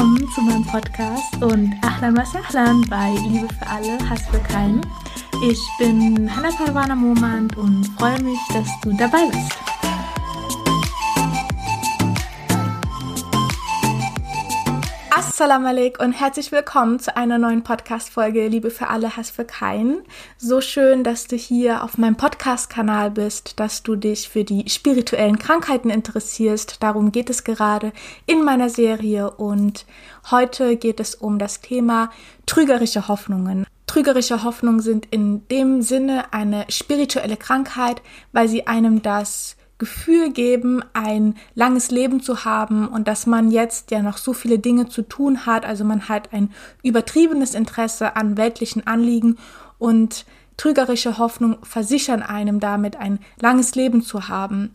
Willkommen zu meinem Podcast und Ahlan was Ahlan bei Liebe für alle, Hass für keinen. Ich bin Hannah Parwana Momand und freue mich, dass du dabei bist. Assalamu alaikum und herzlich willkommen zu einer neuen Podcast-Folge Liebe für alle, Hass für keinen. So schön, dass du hier auf meinem Podcast-Kanal bist, dass du dich für die spirituellen Krankheiten interessierst. Darum geht es gerade in meiner Serie und heute geht es um das Thema trügerische Hoffnungen. Trügerische Hoffnungen sind in dem Sinne eine spirituelle Krankheit, weil sie einem das Gefühl geben, ein langes Leben zu haben und dass man jetzt ja noch so viele Dinge zu tun hat. Also man hat ein übertriebenes Interesse an weltlichen Anliegen und trügerische Hoffnung versichern einem damit ein langes Leben zu haben.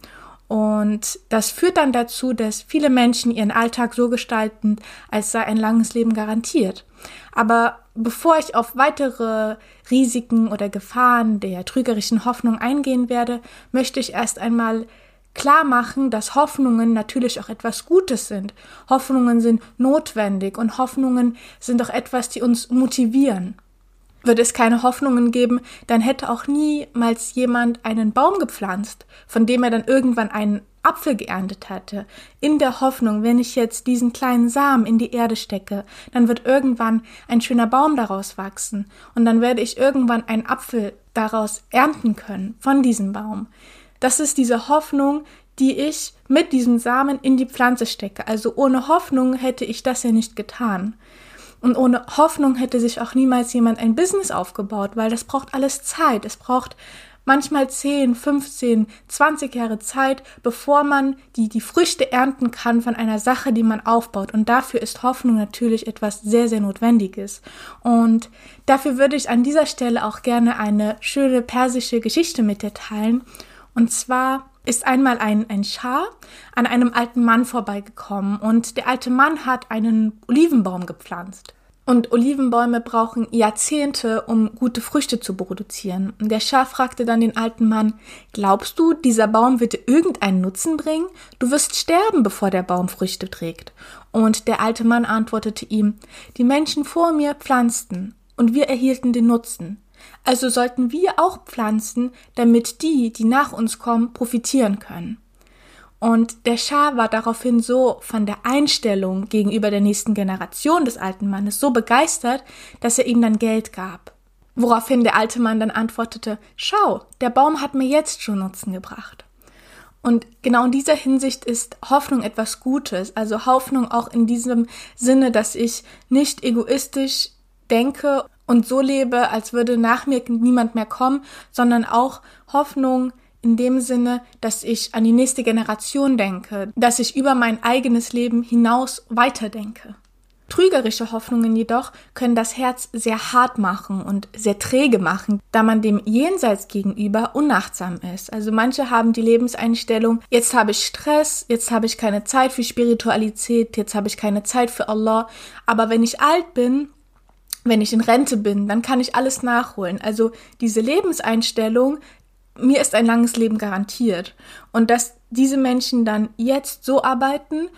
Und das führt dann dazu, dass viele Menschen ihren Alltag so gestalten, als sei ein langes Leben garantiert. Aber bevor ich auf weitere Risiken oder Gefahren der trügerischen Hoffnung eingehen werde, möchte ich erst einmal klar machen, dass Hoffnungen natürlich auch etwas Gutes sind. Hoffnungen sind notwendig und Hoffnungen sind auch etwas, die uns motivieren. Würde es keine Hoffnungen geben, dann hätte auch niemals jemand einen Baum gepflanzt, von dem er dann irgendwann einen Apfel geerntet hatte, in der Hoffnung, wenn ich jetzt diesen kleinen Samen in die Erde stecke, dann wird irgendwann ein schöner Baum daraus wachsen und dann werde ich irgendwann einen Apfel daraus ernten können von diesem Baum. Das ist diese Hoffnung, die ich mit diesem Samen in die Pflanze stecke. Also ohne Hoffnung hätte ich das ja nicht getan. Und ohne Hoffnung hätte sich auch niemals jemand ein Business aufgebaut, weil das braucht alles Zeit. Es braucht manchmal 10, 15, 20 Jahre Zeit, bevor man die, die Früchte ernten kann von einer Sache, die man aufbaut. Und dafür ist Hoffnung natürlich etwas sehr, sehr Notwendiges. Und dafür würde ich an dieser Stelle auch gerne eine schöne persische Geschichte mit dir teilen. Und zwar ist einmal ein, ein Schar an einem alten Mann vorbeigekommen und der alte Mann hat einen Olivenbaum gepflanzt. Und Olivenbäume brauchen Jahrzehnte, um gute Früchte zu produzieren. Und der Schaf fragte dann den alten Mann, glaubst du, dieser Baum wird dir irgendeinen Nutzen bringen? Du wirst sterben, bevor der Baum Früchte trägt. Und der alte Mann antwortete ihm, die Menschen vor mir pflanzten, und wir erhielten den Nutzen. Also sollten wir auch pflanzen, damit die, die nach uns kommen, profitieren können. Und der Schah war daraufhin so von der Einstellung gegenüber der nächsten Generation des alten Mannes so begeistert, dass er ihm dann Geld gab. Woraufhin der alte Mann dann antwortete, schau, der Baum hat mir jetzt schon Nutzen gebracht. Und genau in dieser Hinsicht ist Hoffnung etwas Gutes, also Hoffnung auch in diesem Sinne, dass ich nicht egoistisch denke und so lebe, als würde nach mir niemand mehr kommen, sondern auch Hoffnung in dem Sinne, dass ich an die nächste Generation denke, dass ich über mein eigenes Leben hinaus weiterdenke. Trügerische Hoffnungen jedoch können das Herz sehr hart machen und sehr träge machen, da man dem Jenseits gegenüber unachtsam ist. Also manche haben die Lebenseinstellung, jetzt habe ich Stress, jetzt habe ich keine Zeit für Spiritualität, jetzt habe ich keine Zeit für Allah, aber wenn ich alt bin, wenn ich in Rente bin, dann kann ich alles nachholen. Also diese Lebenseinstellung mir ist ein langes Leben garantiert. Und dass diese Menschen dann jetzt so arbeiten,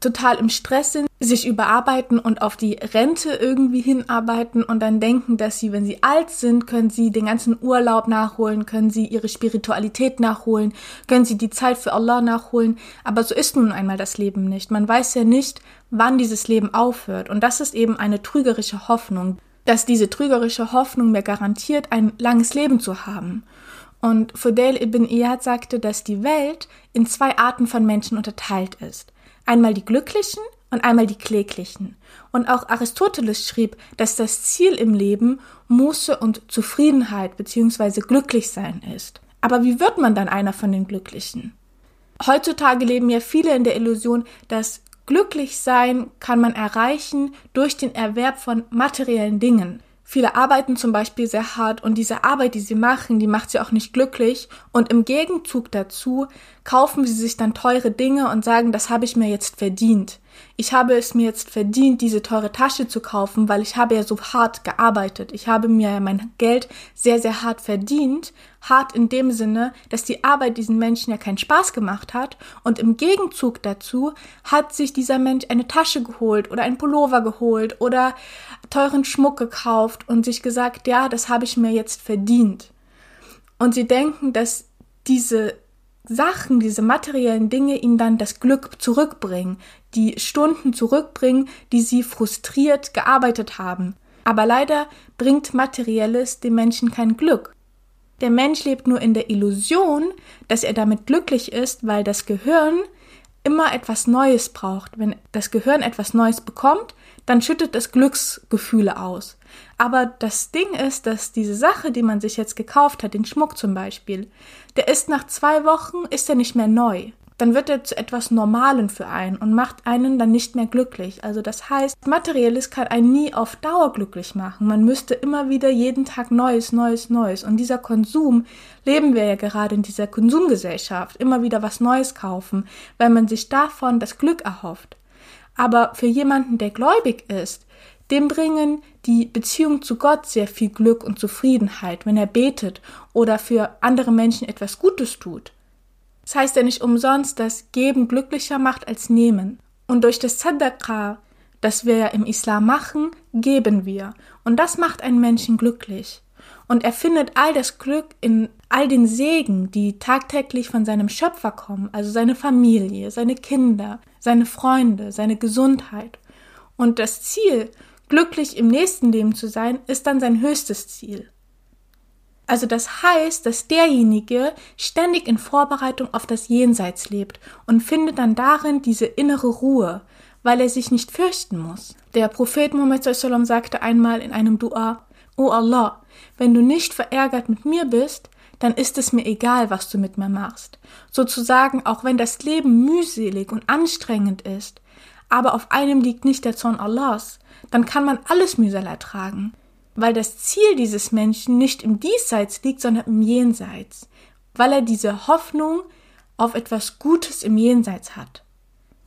total im Stress sind, sich überarbeiten und auf die Rente irgendwie hinarbeiten und dann denken, dass sie, wenn sie alt sind, können sie den ganzen Urlaub nachholen, können sie ihre Spiritualität nachholen, können sie die Zeit für Allah nachholen. Aber so ist nun einmal das Leben nicht. Man weiß ja nicht, wann dieses Leben aufhört. Und das ist eben eine trügerische Hoffnung, dass diese trügerische Hoffnung mir garantiert, ein langes Leben zu haben. Und Fudel ibn Iyad sagte, dass die Welt in zwei Arten von Menschen unterteilt ist. Einmal die Glücklichen und einmal die Kläglichen. Und auch Aristoteles schrieb, dass das Ziel im Leben Muße und Zufriedenheit bzw. glücklich sein ist. Aber wie wird man dann einer von den Glücklichen? Heutzutage leben ja viele in der Illusion, dass glücklich sein kann man erreichen durch den Erwerb von materiellen Dingen. Viele arbeiten zum Beispiel sehr hart und diese Arbeit, die sie machen, die macht sie auch nicht glücklich. Und im Gegenzug dazu kaufen sie sich dann teure Dinge und sagen, das habe ich mir jetzt verdient. Ich habe es mir jetzt verdient, diese teure Tasche zu kaufen, weil ich habe ja so hart gearbeitet. Ich habe mir mein Geld sehr, sehr hart verdient. hart in dem Sinne, dass die Arbeit diesen Menschen ja keinen Spaß gemacht hat und im Gegenzug dazu hat sich dieser Mensch eine Tasche geholt oder ein Pullover geholt oder teuren Schmuck gekauft und sich gesagt, ja, das habe ich mir jetzt verdient. Und sie denken, dass diese Sachen, diese materiellen Dinge ihnen dann das Glück zurückbringen, die Stunden zurückbringen, die sie frustriert gearbeitet haben. Aber leider bringt Materielles dem Menschen kein Glück. Der Mensch lebt nur in der Illusion, dass er damit glücklich ist, weil das Gehirn immer etwas Neues braucht. Wenn das Gehirn etwas Neues bekommt, dann schüttet es Glücksgefühle aus. Aber das Ding ist, dass diese Sache, die man sich jetzt gekauft hat, den Schmuck zum Beispiel, der ist nach zwei Wochen, ist er nicht mehr neu. Dann wird er zu etwas Normalen für einen und macht einen dann nicht mehr glücklich. Also das heißt, Materielles kann einen nie auf Dauer glücklich machen. Man müsste immer wieder jeden Tag Neues, Neues, Neues. Und dieser Konsum, leben wir ja gerade in dieser Konsumgesellschaft, immer wieder was Neues kaufen, weil man sich davon das Glück erhofft. Aber für jemanden, der gläubig ist, dem bringen die Beziehung zu Gott sehr viel Glück und Zufriedenheit, wenn er betet oder für andere Menschen etwas Gutes tut. Das heißt ja nicht umsonst, dass Geben glücklicher macht als Nehmen. Und durch das Sadaqah, das wir ja im Islam machen, geben wir. Und das macht einen Menschen glücklich. Und er findet all das Glück in all den Segen, die tagtäglich von seinem Schöpfer kommen, also seine Familie, seine Kinder, seine Freunde, seine Gesundheit. Und das Ziel glücklich im nächsten Leben zu sein, ist dann sein höchstes Ziel. Also das heißt, dass derjenige ständig in Vorbereitung auf das Jenseits lebt und findet dann darin diese innere Ruhe, weil er sich nicht fürchten muss. Der Prophet Muhammad sagte einmal in einem Dua, O Allah, wenn du nicht verärgert mit mir bist, dann ist es mir egal, was du mit mir machst. Sozusagen, auch wenn das Leben mühselig und anstrengend ist, aber auf einem liegt nicht der Zorn Allahs, dann kann man alles Mühsal ertragen, weil das Ziel dieses Menschen nicht im Diesseits liegt, sondern im Jenseits, weil er diese Hoffnung auf etwas Gutes im Jenseits hat.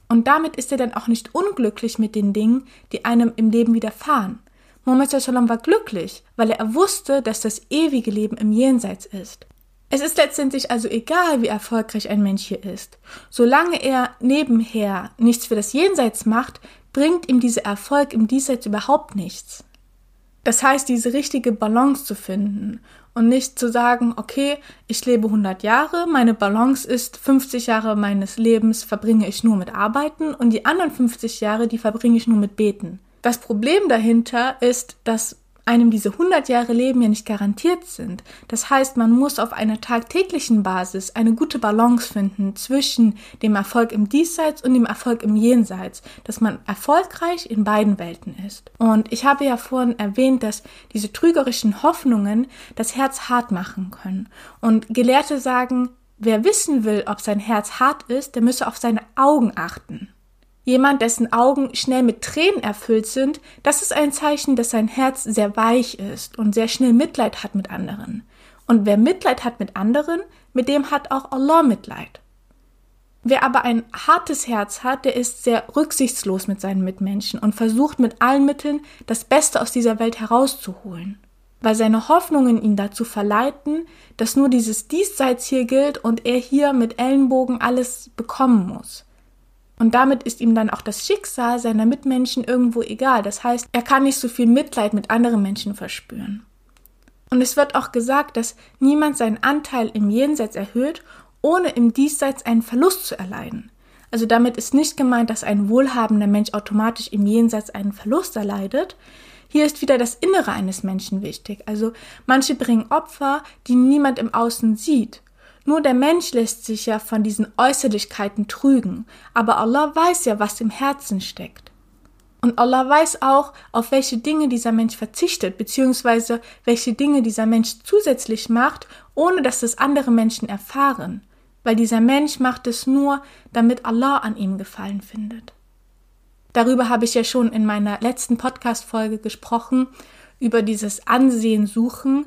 Und damit ist er dann auch nicht unglücklich mit den Dingen, die einem im Leben widerfahren. Muhammad war glücklich, weil er wusste, dass das ewige Leben im Jenseits ist. Es ist letztendlich also egal, wie erfolgreich ein Mensch hier ist. Solange er nebenher nichts für das Jenseits macht, bringt ihm dieser Erfolg im Diesseits überhaupt nichts. Das heißt, diese richtige Balance zu finden und nicht zu sagen, okay, ich lebe 100 Jahre, meine Balance ist 50 Jahre meines Lebens verbringe ich nur mit Arbeiten und die anderen 50 Jahre, die verbringe ich nur mit Beten. Das Problem dahinter ist, dass einem diese 100 Jahre Leben ja nicht garantiert sind. Das heißt, man muss auf einer tagtäglichen Basis eine gute Balance finden zwischen dem Erfolg im Diesseits und dem Erfolg im Jenseits, dass man erfolgreich in beiden Welten ist. Und ich habe ja vorhin erwähnt, dass diese trügerischen Hoffnungen das Herz hart machen können. Und Gelehrte sagen, wer wissen will, ob sein Herz hart ist, der müsse auf seine Augen achten. Jemand, dessen Augen schnell mit Tränen erfüllt sind, das ist ein Zeichen, dass sein Herz sehr weich ist und sehr schnell Mitleid hat mit anderen. Und wer Mitleid hat mit anderen, mit dem hat auch Allah Mitleid. Wer aber ein hartes Herz hat, der ist sehr rücksichtslos mit seinen Mitmenschen und versucht mit allen Mitteln das Beste aus dieser Welt herauszuholen. Weil seine Hoffnungen ihn dazu verleiten, dass nur dieses Diesseits hier gilt und er hier mit Ellenbogen alles bekommen muss. Und damit ist ihm dann auch das Schicksal seiner Mitmenschen irgendwo egal. Das heißt, er kann nicht so viel Mitleid mit anderen Menschen verspüren. Und es wird auch gesagt, dass niemand seinen Anteil im Jenseits erhöht, ohne im Diesseits einen Verlust zu erleiden. Also damit ist nicht gemeint, dass ein wohlhabender Mensch automatisch im Jenseits einen Verlust erleidet. Hier ist wieder das Innere eines Menschen wichtig. Also manche bringen Opfer, die niemand im Außen sieht. Nur der Mensch lässt sich ja von diesen Äußerlichkeiten trügen, aber Allah weiß ja, was im Herzen steckt. Und Allah weiß auch, auf welche Dinge dieser Mensch verzichtet, beziehungsweise welche Dinge dieser Mensch zusätzlich macht, ohne dass es andere Menschen erfahren, weil dieser Mensch macht es nur, damit Allah an ihm Gefallen findet. Darüber habe ich ja schon in meiner letzten Podcast-Folge gesprochen, über dieses Ansehen suchen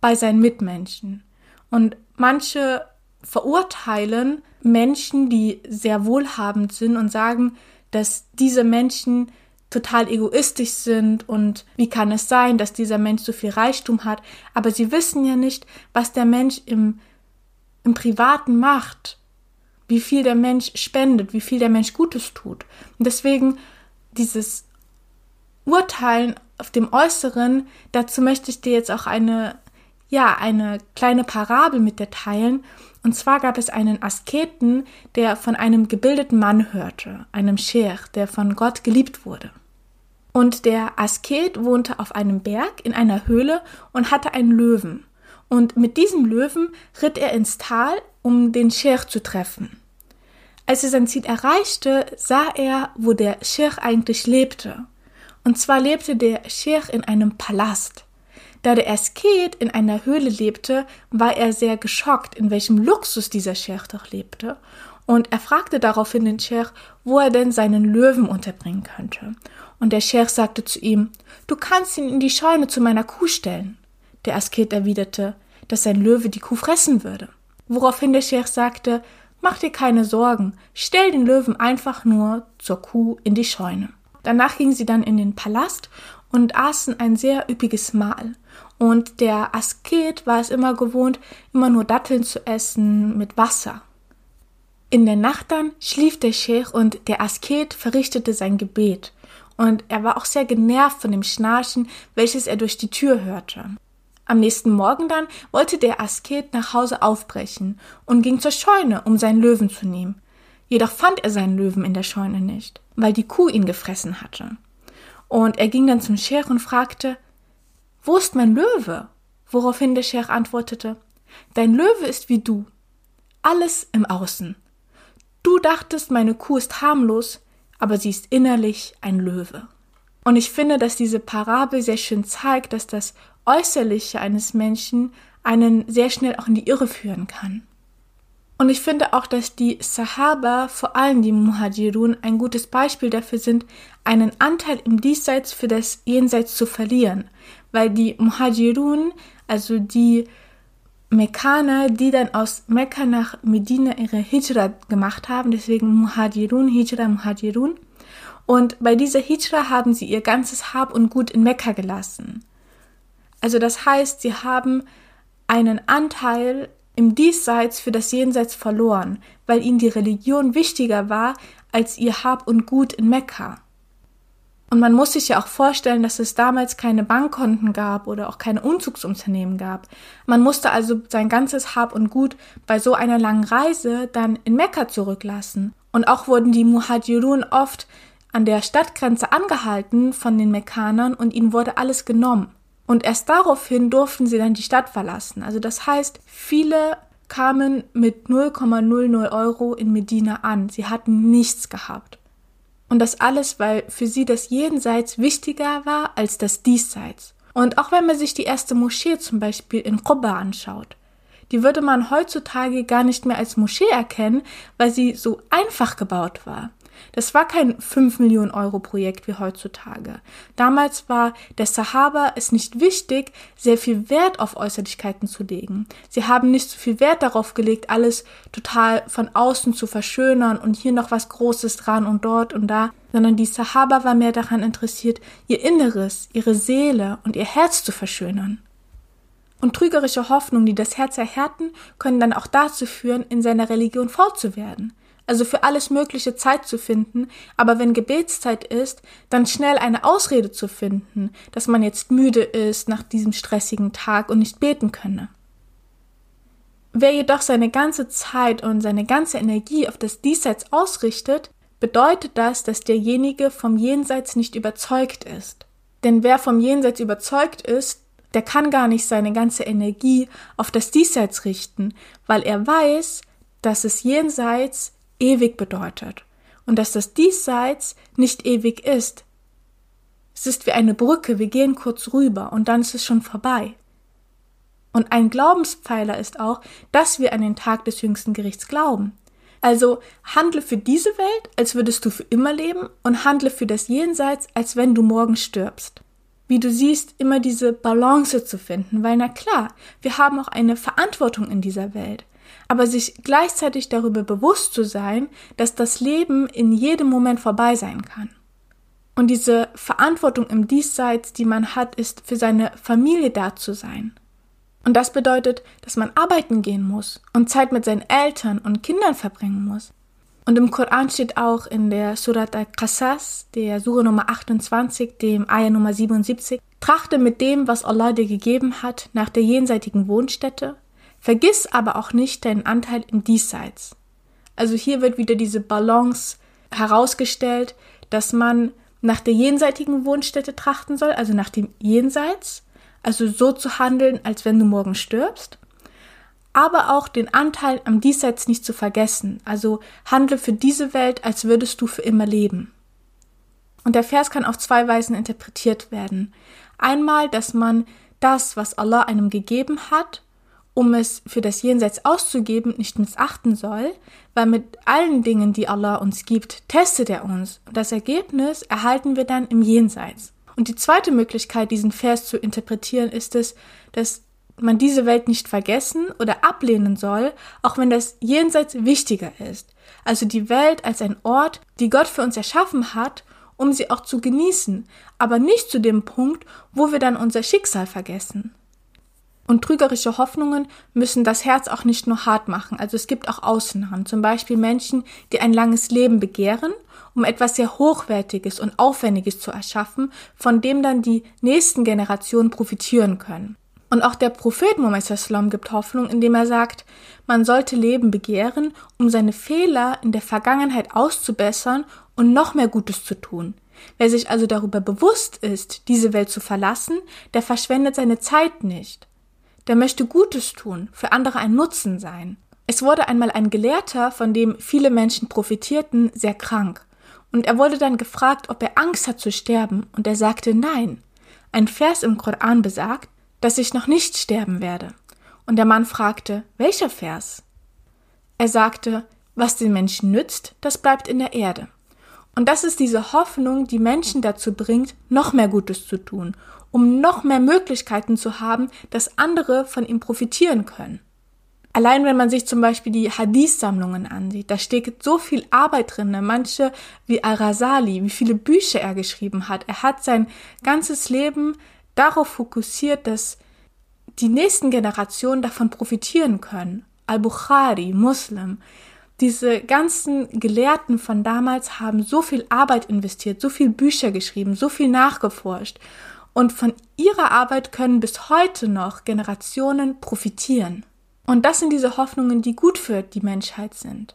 bei seinen Mitmenschen. Und manche verurteilen Menschen, die sehr wohlhabend sind und sagen, dass diese Menschen total egoistisch sind und wie kann es sein, dass dieser Mensch so viel Reichtum hat, aber sie wissen ja nicht, was der Mensch im, im Privaten macht, wie viel der Mensch spendet, wie viel der Mensch Gutes tut. Und deswegen dieses Urteilen auf dem Äußeren, dazu möchte ich dir jetzt auch eine, ja, eine kleine Parabel mit dir teilen. Und zwar gab es einen Asketen, der von einem gebildeten Mann hörte, einem Sheikh, der von Gott geliebt wurde. Und der Asket wohnte auf einem Berg in einer Höhle und hatte einen Löwen. Und mit diesem Löwen ritt er ins Tal, um den Sheikh zu treffen. Als er sein Ziel erreichte, sah er, wo der Sheikh eigentlich lebte. Und zwar lebte der Sheikh in einem Palast. Da der Asket in einer Höhle lebte, war er sehr geschockt, in welchem Luxus dieser Sheikh doch lebte. Und er fragte daraufhin den Sheikh, wo er denn seinen Löwen unterbringen könnte. Und der Sheikh sagte zu ihm, du kannst ihn in die Scheune zu meiner Kuh stellen. Der Asket erwiderte, dass sein Löwe die Kuh fressen würde. Woraufhin der Sheikh sagte, mach dir keine Sorgen, stell den Löwen einfach nur zur Kuh in die Scheune. Danach gingen sie dann in den Palast und aßen ein sehr üppiges Mahl. Und der Asket war es immer gewohnt, immer nur Datteln zu essen mit Wasser. In der Nacht dann schlief der Sheikh und der Asket verrichtete sein Gebet. Und er war auch sehr genervt von dem Schnarchen, welches er durch die Tür hörte. Am nächsten Morgen dann wollte der Asket nach Hause aufbrechen und ging zur Scheune, um seinen Löwen zu nehmen. Jedoch fand er seinen Löwen in der Scheune nicht, weil die Kuh ihn gefressen hatte. Und er ging dann zum Scheich und fragte, wo ist mein Löwe? Woraufhin der Scheich antwortete, dein Löwe ist wie du, alles im Außen. Du dachtest, meine Kuh ist harmlos, aber sie ist innerlich ein Löwe. Und ich finde, dass diese Parabel sehr schön zeigt, dass das Äußerliche eines Menschen einen sehr schnell auch in die Irre führen kann. Und ich finde auch, dass die Sahaba, vor allem die Muhajirun, ein gutes Beispiel dafür sind, einen Anteil im Diesseits für das Jenseits zu verlieren. Weil die Muhajirun, also die Mekkaner, die dann aus Mekka nach Medina ihre Hijra gemacht haben, deswegen Muhajirun, Hijra, Muhajirun. Und bei dieser Hijra haben sie ihr ganzes Hab und Gut in Mekka gelassen. Also das heißt, sie haben einen Anteil im Diesseits für das Jenseits verloren, weil ihnen die Religion wichtiger war als ihr Hab und Gut in Mekka. Und man muss sich ja auch vorstellen, dass es damals keine Bankkonten gab oder auch keine Umzugsunternehmen gab. Man musste also sein ganzes Hab und Gut bei so einer langen Reise dann in Mekka zurücklassen. Und auch wurden die Muhajirun oft an der Stadtgrenze angehalten von den Mekkanern und ihnen wurde alles genommen. Und erst daraufhin durften sie dann die Stadt verlassen. Also das heißt, viele kamen mit 0,00 Euro in Medina an. Sie hatten nichts gehabt. Und das alles, weil für sie das Jenseits wichtiger war als das Diesseits. Und auch wenn man sich die erste Moschee zum Beispiel in Quba anschaut, die würde man heutzutage gar nicht mehr als Moschee erkennen, weil sie so einfach gebaut war. Das war kein 5 Millionen Euro Projekt wie heutzutage. Damals war der Sahaba es nicht wichtig, sehr viel Wert auf Äußerlichkeiten zu legen. Sie haben nicht so viel Wert darauf gelegt, alles total von außen zu verschönern und hier noch was Großes dran und dort und da, sondern die Sahaba war mehr daran interessiert, ihr Inneres, ihre Seele und ihr Herz zu verschönern. Und trügerische Hoffnungen, die das Herz erhärten, können dann auch dazu führen, in seiner Religion fortzuwerden also für alles Mögliche Zeit zu finden, aber wenn Gebetszeit ist, dann schnell eine Ausrede zu finden, dass man jetzt müde ist nach diesem stressigen Tag und nicht beten könne. Wer jedoch seine ganze Zeit und seine ganze Energie auf das Diesseits ausrichtet, bedeutet das, dass derjenige vom Jenseits nicht überzeugt ist. Denn wer vom Jenseits überzeugt ist, der kann gar nicht seine ganze Energie auf das Diesseits richten, weil er weiß, dass es jenseits ewig bedeutet und dass das Diesseits nicht ewig ist. Es ist wie eine Brücke, wir gehen kurz rüber und dann ist es schon vorbei. Und ein Glaubenspfeiler ist auch, dass wir an den Tag des jüngsten Gerichts glauben. Also handle für diese Welt, als würdest du für immer leben und handle für das Jenseits, als wenn du morgen stirbst. Wie du siehst, immer diese Balance zu finden, weil na klar, wir haben auch eine Verantwortung in dieser Welt aber sich gleichzeitig darüber bewusst zu sein, dass das Leben in jedem Moment vorbei sein kann. Und diese Verantwortung im Diesseits, die man hat, ist für seine Familie da zu sein. Und das bedeutet, dass man arbeiten gehen muss und Zeit mit seinen Eltern und Kindern verbringen muss. Und im Koran steht auch in der Surat al-Qasas, der Sure Nummer 28, dem Ayah Nummer 77, trachte mit dem, was Allah dir gegeben hat, nach der jenseitigen Wohnstätte, vergiss aber auch nicht deinen Anteil im Diesseits. Also hier wird wieder diese Balance herausgestellt, dass man nach der jenseitigen Wohnstätte trachten soll, also nach dem Jenseits, also so zu handeln, als wenn du morgen stirbst, aber auch den Anteil am Diesseits nicht zu vergessen, also handle für diese Welt, als würdest du für immer leben. Und der Vers kann auf zwei Weisen interpretiert werden. Einmal, dass man das, was Allah einem gegeben hat, um es für das Jenseits auszugeben, nicht missachten soll, weil mit allen Dingen, die Allah uns gibt, testet er uns. Und das Ergebnis erhalten wir dann im Jenseits. Und die zweite Möglichkeit, diesen Vers zu interpretieren, ist es, dass man diese Welt nicht vergessen oder ablehnen soll, auch wenn das Jenseits wichtiger ist. Also die Welt als ein Ort, die Gott für uns erschaffen hat, um sie auch zu genießen, aber nicht zu dem Punkt, wo wir dann unser Schicksal vergessen. Und trügerische Hoffnungen müssen das Herz auch nicht nur hart machen. Also es gibt auch Ausnahmen. Zum Beispiel Menschen, die ein langes Leben begehren um etwas sehr Hochwertiges und Aufwendiges zu erschaffen, von dem dann die nächsten Generationen profitieren können. Und auch der Prophet Muhammad gibt Hoffnung, indem er sagt, man sollte Leben begehren, um seine Fehler in der Vergangenheit auszubessern und noch mehr Gutes zu tun. Wer sich also darüber bewusst ist, diese Welt zu verlassen, der verschwendet seine Zeit nicht. Der möchte Gutes tun, für andere ein Nutzen sein. Es wurde einmal ein Gelehrter, von dem viele Menschen profitierten, sehr krank. Und er wurde dann gefragt, ob er Angst hat zu sterben, und er sagte nein. Ein Vers im Koran besagt, dass ich noch nicht sterben werde. Und der Mann fragte, welcher Vers? Er sagte, was den Menschen nützt, das bleibt in der Erde. Und das ist diese Hoffnung, die Menschen dazu bringt, noch mehr Gutes zu tun, um noch mehr Möglichkeiten zu haben, dass andere von ihm profitieren können. Allein wenn man sich zum Beispiel die Hadith-Sammlungen ansieht, da steckt so viel Arbeit drin. Ne? Manche wie Al-Rasali, wie viele Bücher er geschrieben hat. Er hat sein ganzes Leben darauf fokussiert, dass die nächsten Generationen davon profitieren können. Al-Bukhari, Muslim, diese ganzen Gelehrten von damals haben so viel Arbeit investiert, so viel Bücher geschrieben, so viel nachgeforscht. Und von ihrer Arbeit können bis heute noch Generationen profitieren. Und das sind diese Hoffnungen, die gut für die Menschheit sind.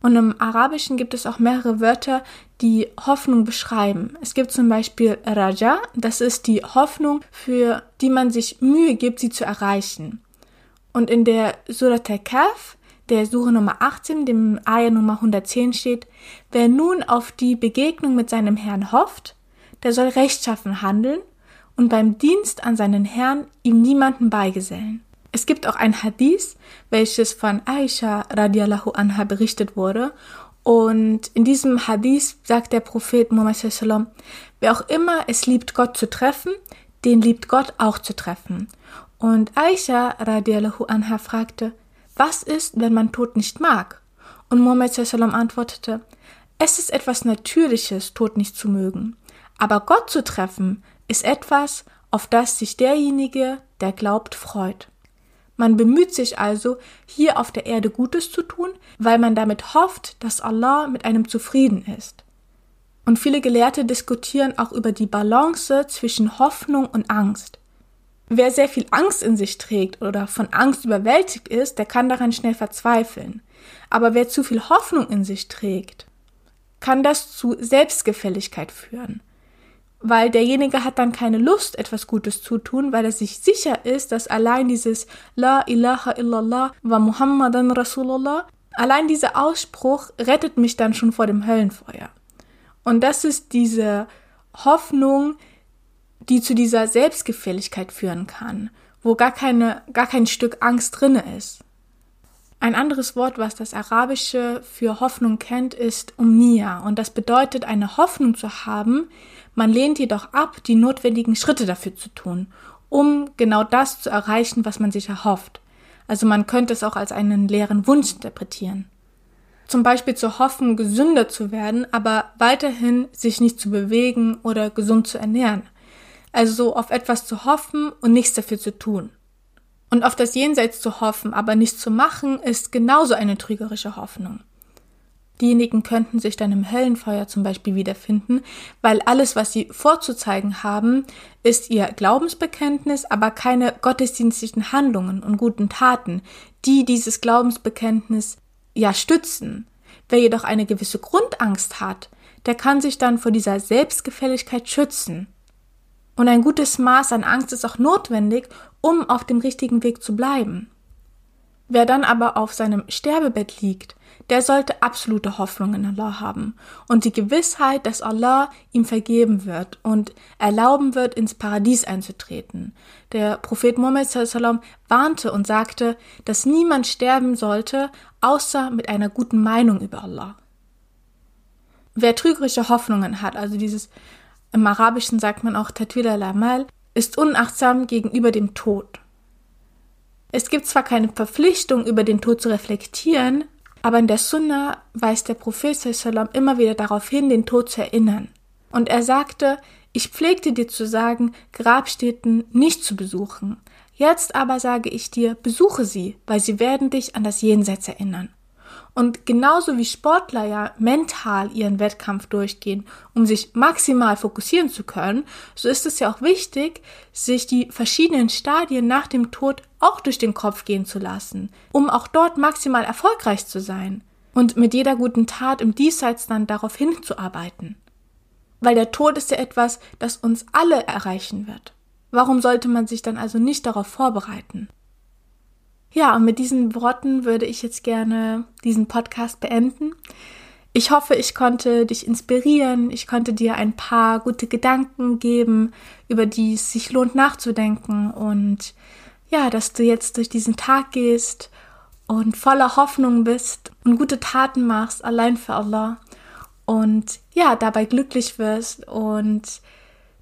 Und im Arabischen gibt es auch mehrere Wörter, die Hoffnung beschreiben. Es gibt zum Beispiel Raja, das ist die Hoffnung, für die man sich Mühe gibt, sie zu erreichen. Und in der Surat al-Kaf, der Suche Nummer 18, dem Ayah Nummer 110 steht, wer nun auf die Begegnung mit seinem Herrn hofft, der soll rechtschaffen handeln und beim Dienst an seinen Herrn ihm niemanden beigesellen. Es gibt auch ein Hadith, welches von Aisha radiallahu anha berichtet wurde. Und in diesem Hadith sagt der Prophet Muhammad wer auch immer es liebt, Gott zu treffen, den liebt Gott auch zu treffen. Und Aisha radiallahu anha fragte, was ist, wenn man Tod nicht mag? Und Muhammad antwortete, es ist etwas Natürliches, Tod nicht zu mögen. Aber Gott zu treffen, ist etwas, auf das sich derjenige, der glaubt, freut. Man bemüht sich also, hier auf der Erde Gutes zu tun, weil man damit hofft, dass Allah mit einem zufrieden ist. Und viele Gelehrte diskutieren auch über die Balance zwischen Hoffnung und Angst. Wer sehr viel Angst in sich trägt oder von Angst überwältigt ist, der kann daran schnell verzweifeln. Aber wer zu viel Hoffnung in sich trägt, kann das zu Selbstgefälligkeit führen weil derjenige hat dann keine Lust, etwas Gutes zu tun, weil er sich sicher ist, dass allein dieses La ilaha illallah wa Muhammadan Rasulullah, allein dieser Ausspruch rettet mich dann schon vor dem Höllenfeuer. Und das ist diese Hoffnung, die zu dieser Selbstgefälligkeit führen kann, wo gar keine, gar kein Stück Angst drinne ist. Ein anderes Wort, was das Arabische für Hoffnung kennt, ist Umnia. Und das bedeutet, eine Hoffnung zu haben, man lehnt jedoch ab, die notwendigen Schritte dafür zu tun, um genau das zu erreichen, was man sich erhofft. Also man könnte es auch als einen leeren Wunsch interpretieren. zum Beispiel zu hoffen, gesünder zu werden, aber weiterhin sich nicht zu bewegen oder gesund zu ernähren. Also so auf etwas zu hoffen und nichts dafür zu tun. Und auf das Jenseits zu hoffen, aber nichts zu machen, ist genauso eine trügerische Hoffnung. Diejenigen könnten sich dann im Höllenfeuer zum Beispiel wiederfinden, weil alles, was sie vorzuzeigen haben, ist ihr Glaubensbekenntnis, aber keine gottesdienstlichen Handlungen und guten Taten, die dieses Glaubensbekenntnis ja stützen. Wer jedoch eine gewisse Grundangst hat, der kann sich dann vor dieser Selbstgefälligkeit schützen. Und ein gutes Maß an Angst ist auch notwendig, um auf dem richtigen Weg zu bleiben. Wer dann aber auf seinem Sterbebett liegt, der sollte absolute Hoffnung in Allah haben und die Gewissheit, dass Allah ihm vergeben wird und erlauben wird, ins Paradies einzutreten. Der Prophet Muhammad sallam warnte und sagte, dass niemand sterben sollte, außer mit einer guten Meinung über Allah. Wer trügerische Hoffnungen hat, also dieses im Arabischen sagt man auch Tatwil al-Amal, ist unachtsam gegenüber dem Tod. Es gibt zwar keine Verpflichtung, über den Tod zu reflektieren, aber in der Sunna weist der Prophet sallam immer wieder darauf hin, den Tod zu erinnern. Und er sagte, ich pflegte dir zu sagen, Grabstätten nicht zu besuchen. Jetzt aber sage ich dir, besuche sie, weil sie werden dich an das Jenseits erinnern. Und genauso wie Sportler ja mental ihren Wettkampf durchgehen, um sich maximal fokussieren zu können, so ist es ja auch wichtig, sich die verschiedenen Stadien nach dem Tod auch durch den Kopf gehen zu lassen, um auch dort maximal erfolgreich zu sein und mit jeder guten Tat im Diesseits dann darauf hinzuarbeiten. Weil der Tod ist ja etwas, das uns alle erreichen wird. Warum sollte man sich dann also nicht darauf vorbereiten? Ja, und mit diesen Worten würde ich jetzt gerne diesen Podcast beenden. Ich hoffe, ich konnte dich inspirieren, ich konnte dir ein paar gute Gedanken geben, über die es sich lohnt nachzudenken und ja, dass du jetzt durch diesen Tag gehst und voller Hoffnung bist und gute Taten machst, allein für Allah und ja, dabei glücklich wirst und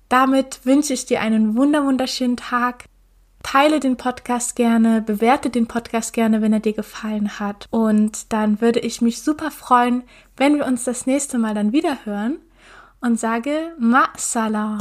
damit wünsche ich dir einen wunder wunderschönen Tag. Teile den Podcast gerne, bewerte den Podcast gerne, wenn er dir gefallen hat. Und dann würde ich mich super freuen, wenn wir uns das nächste Mal dann wieder hören und sage Ma Salam.